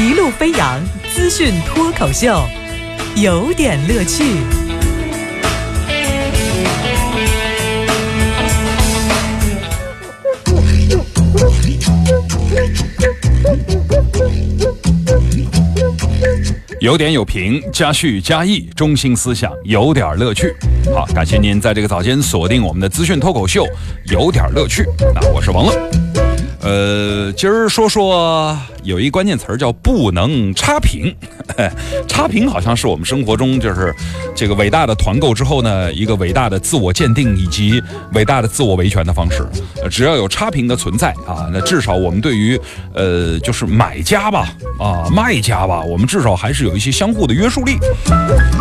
一路飞扬资讯脱口秀，有点乐趣。有点有评，加叙加意，中心思想有点乐趣。好，感谢您在这个早间锁定我们的资讯脱口秀，有点乐趣。那我是王乐。呃，今儿说说有一关键词儿叫不能差评。差评好像是我们生活中就是这个伟大的团购之后呢，一个伟大的自我鉴定以及伟大的自我维权的方式。呃，只要有差评的存在啊，那至少我们对于呃就是买家吧啊卖家吧，我们至少还是有一些相互的约束力。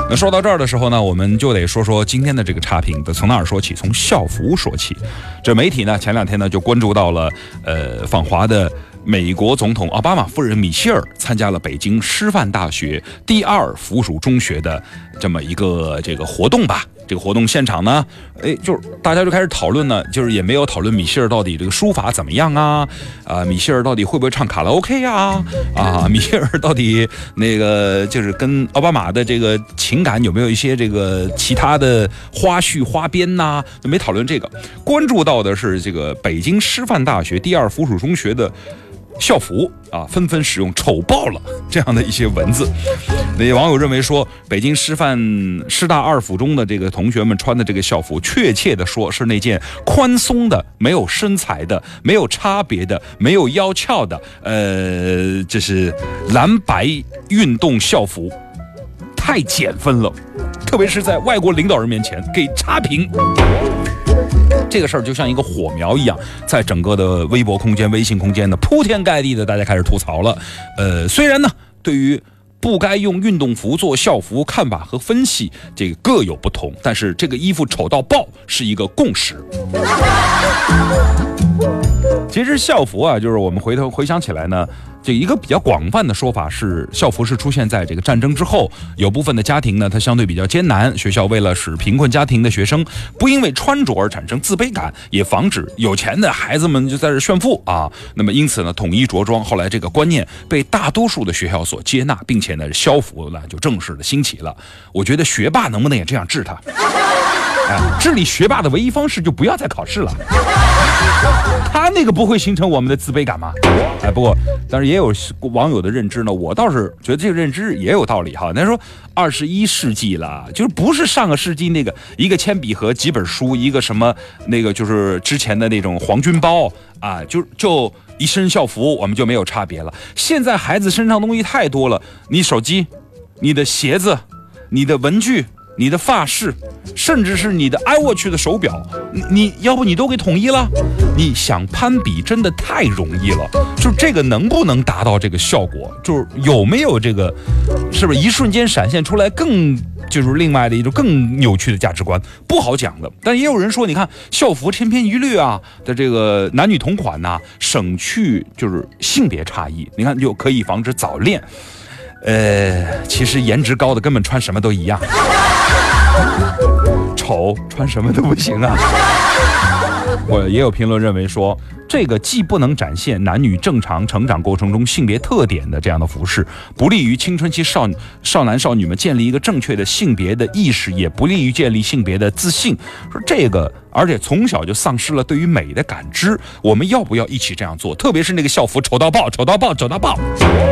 那说到这儿的时候呢，我们就得说说今天的这个差评，得从哪儿说起？从校服说起。这媒体呢前两天呢就关注到了呃访华的。美国总统奥巴马夫人米歇尔参加了北京师范大学第二附属中学的这么一个这个活动吧。这个活动现场呢，哎，就是大家就开始讨论呢，就是也没有讨论米歇尔到底这个书法怎么样啊，啊，米歇尔到底会不会唱卡拉 OK 呀？啊，米歇尔到底那个就是跟奥巴马的这个情感有没有一些这个其他的花絮花边呐？就没讨论这个，关注到的是这个北京师范大学第二附属中学的。校服啊，纷纷使用“丑爆了”这样的一些文字。那些网友认为说，北京师范师大二附中的这个同学们穿的这个校服，确切的说是那件宽松的、没有身材的、没有差别的、没有腰翘的，呃，这是蓝白运动校服，太减分了，特别是在外国领导人面前给差评。这个事儿就像一个火苗一样，在整个的微博空间、微信空间呢，铺天盖地的，大家开始吐槽了。呃，虽然呢，对于不该用运动服做校服，看法和分析这个各有不同，但是这个衣服丑到爆是一个共识。其实校服啊，就是我们回头回想起来呢。这一个比较广泛的说法是，校服是出现在这个战争之后，有部分的家庭呢，它相对比较艰难，学校为了使贫困家庭的学生不因为穿着而产生自卑感，也防止有钱的孩子们就在这炫富啊。那么因此呢，统一着装，后来这个观念被大多数的学校所接纳，并且呢，校服呢就正式的兴起了。我觉得学霸能不能也这样治他？治理学霸的唯一方式就不要再考试了，他那个不会形成我们的自卑感吗？哎，不过，但是也有网友的认知呢，我倒是觉得这个认知也有道理哈。那说二十一世纪了，就是不是上个世纪那个一个铅笔盒几本书，一个什么那个就是之前的那种黄军包啊，就就一身校服，我们就没有差别了。现在孩子身上东西太多了，你手机、你的鞋子、你的文具。你的发饰，甚至是你的 iWatch 的手表，你你要不你都给统一了？你想攀比真的太容易了，就这个能不能达到这个效果？就是有没有这个，是不是一瞬间闪现出来更就是另外的一种更扭曲的价值观？不好讲的。但也有人说，你看校服千篇一律啊的这个男女同款呐，省去就是性别差异，你看就可以防止早恋。呃，其实颜值高的根本穿什么都一样，丑穿什么都不行啊。我也有评论认为说，这个既不能展现男女正常成长过程中性别特点的这样的服饰，不利于青春期少少男少女们建立一个正确的性别的意识，也不利于建立性别的自信。说这个，而且从小就丧失了对于美的感知。我们要不要一起这样做？特别是那个校服丑到爆，丑到爆，丑到爆！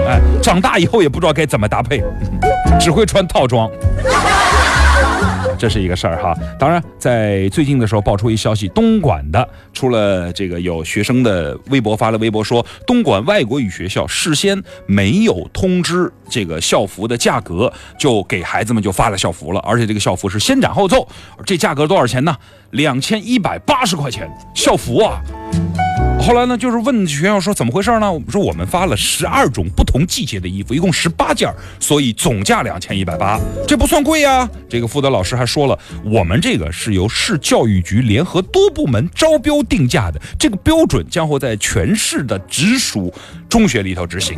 哎，长大以后也不知道该怎么搭配，只会穿套装。这是一个事儿哈，当然，在最近的时候爆出一消息，东莞的出了这个有学生的微博发了微博说，东莞外国语学校事先没有通知这个校服的价格，就给孩子们就发了校服了，而且这个校服是先斩后奏，这价格多少钱呢？两千一百八十块钱校服啊。后来呢，就是问学校说怎么回事呢？我们说我们发了十二种不同季节的衣服，一共十八件，所以总价两千一百八，这不算贵呀。这个负责老师还说了，我们这个是由市教育局联合多部门招标定价的，这个标准将会在全市的直属中学里头执行。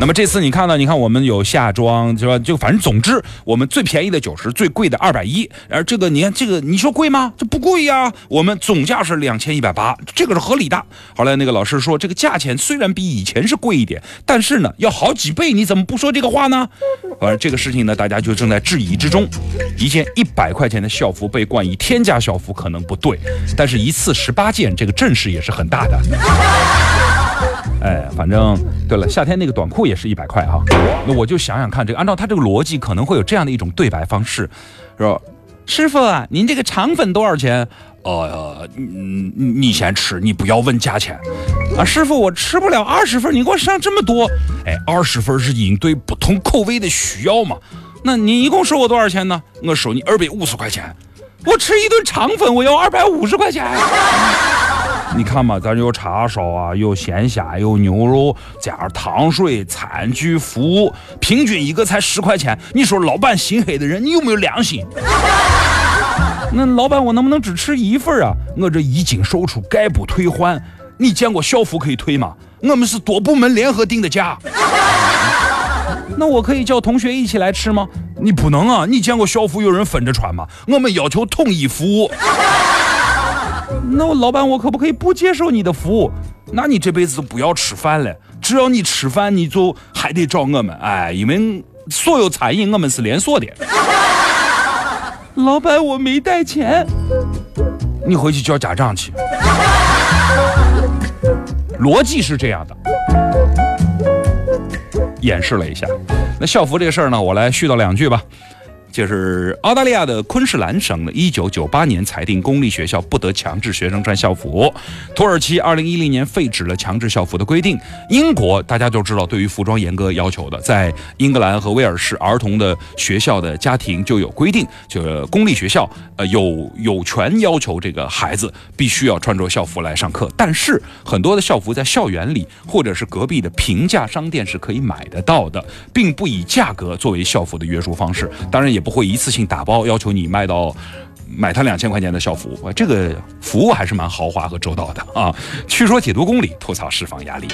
那么这次你看到，你看我们有夏装，是吧？就反正总之，我们最便宜的九十，最贵的二百一。而这个你看，这个你说贵吗？这不贵呀。我们总价是两千一百八，这个是合理的。好了来那个老师说，这个价钱虽然比以前是贵一点，但是呢要好几倍，你怎么不说这个话呢？反正这个事情呢，大家就正在质疑之中。一件一百块钱的校服被冠以天价校服，可能不对，但是一次十八件，这个阵势也是很大的。哎，反正对了，夏天那个短裤也是一百块哈。那我就想想看，这个按照他这个逻辑，可能会有这样的一种对白方式，是吧？师傅啊，您这个肠粉多少钱？呃，你你先吃，你不要问价钱。啊，师傅，我吃不了二十份，你给我上这么多。哎，二十份是应对不同口味的需要嘛？那你一共收我多少钱呢？我收你二百五十块钱。我吃一顿肠粉，我要二百五十块钱。你看嘛，咱有叉烧啊，有鲜虾，有牛肉，加上糖水、餐具、服务，平均一个才十块钱。你说老板心黑的人，你有没有良心？那老板，我能不能只吃一份啊？我这一经售出，概不退换。你见过校服可以退吗？我们是多部门联合定的价。那我可以叫同学一起来吃吗？你不能啊！你见过校服有人分着穿吗？我们要求统一服务。那我老板，我可不可以不接受你的服务？那你这辈子都不要吃饭了。只要你吃饭，你就还得找我们。哎，因为所有餐饮我们是连锁的。老板，我没带钱。你回去交假账去。逻辑是这样的。演示了一下，那校服这个事儿呢，我来絮叨两句吧。就是澳大利亚的昆士兰省呢，一九九八年裁定公立学校不得强制学生穿校服。土耳其二零一零年废止了强制校服的规定。英国大家都知道，对于服装严格要求的，在英格兰和威尔士儿童的学校的家庭就有规定，就是公立学校呃有有权要求这个孩子必须要穿着校服来上课。但是很多的校服在校园里或者是隔壁的平价商店是可以买得到的，并不以价格作为校服的约束方式。当然也。也不会一次性打包要求你卖到买他两千块钱的校服，这个服务还是蛮豪华和周到的啊！去说解读公理，吐槽释放压力。